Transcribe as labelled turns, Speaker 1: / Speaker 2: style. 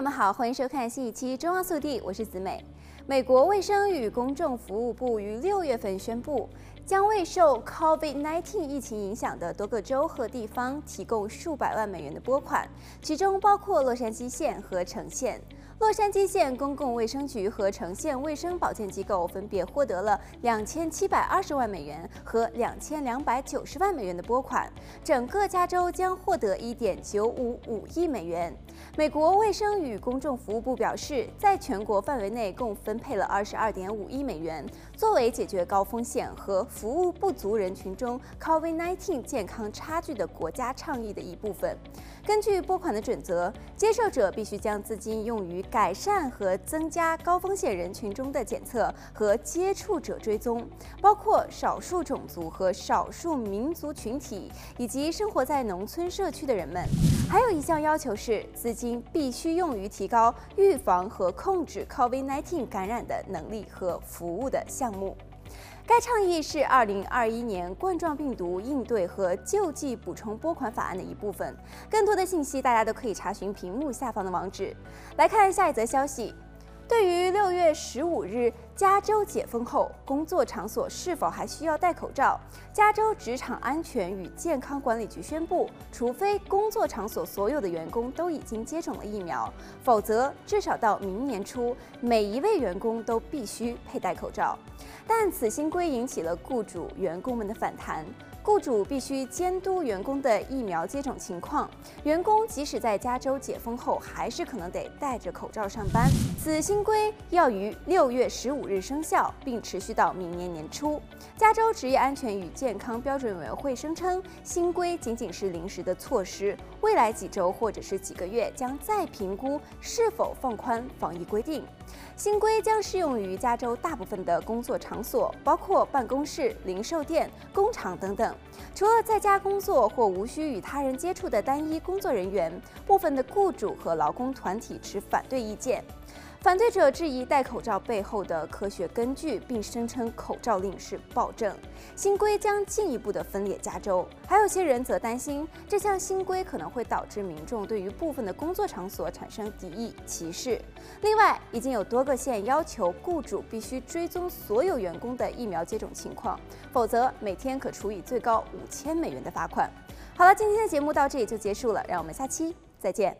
Speaker 1: 友们好，欢迎收看新一期《中央速递》，我是子美。美国卫生与公众服务部于六月份宣布，将为受 COVID-19 疫情影响的多个州和地方提供数百万美元的拨款，其中包括洛杉矶县和橙县。洛杉矶县公共卫生局和城县卫生保健机构分别获得了两千七百二十万美元和两千两百九十万美元的拨款，整个加州将获得一点九五五亿美元。美国卫生与公众服务部表示，在全国范围内共分配了二十二点五亿美元，作为解决高风险和服务不足人群中 COVID-19 健康差距的国家倡议的一部分。根据拨款的准则，接受者必须将资金用于改善和增加高风险人群中的检测和接触者追踪，包括少数种族和少数民族群体以及生活在农村社区的人们。还有一项要求是，资金必须用于提高预防和控制 COVID-19 感染的能力和服务的项目。该倡议是2021年冠状病毒应对和救济补充拨款法案的一部分。更多的信息，大家都可以查询屏幕下方的网址。来看下一则消息。对于六月十五日加州解封后，工作场所是否还需要戴口罩？加州职场安全与健康管理局宣布，除非工作场所所有的员工都已经接种了疫苗，否则至少到明年初，每一位员工都必须佩戴口罩。但此新规引起了雇主、员工们的反弹。雇主必须监督员工的疫苗接种情况，员工即使在加州解封后，还是可能得戴着口罩上班。此新新规要于六月十五日生效，并持续到明年年初。加州职业安全与健康标准委员会声称，新规仅仅是临时的措施，未来几周或者是几个月将再评估是否放宽防疫规定。新规将适用于加州大部分的工作场所，包括办公室、零售店、工厂等等。除了在家工作或无需与他人接触的单一工作人员，部分的雇主和劳工团体持反对意见。反对者质疑戴口罩背后的科学根据，并声称口罩令是暴政。新规将进一步的分裂加州。还有些人则担心，这项新规可能会导致民众对于部分的工作场所产生敌意、歧视。另外，已经有多个县要求雇主必须追踪所有员工的疫苗接种情况，否则每天可处以最高五千美元的罚款。好了，今天的节目到这里就结束了，让我们下期再见。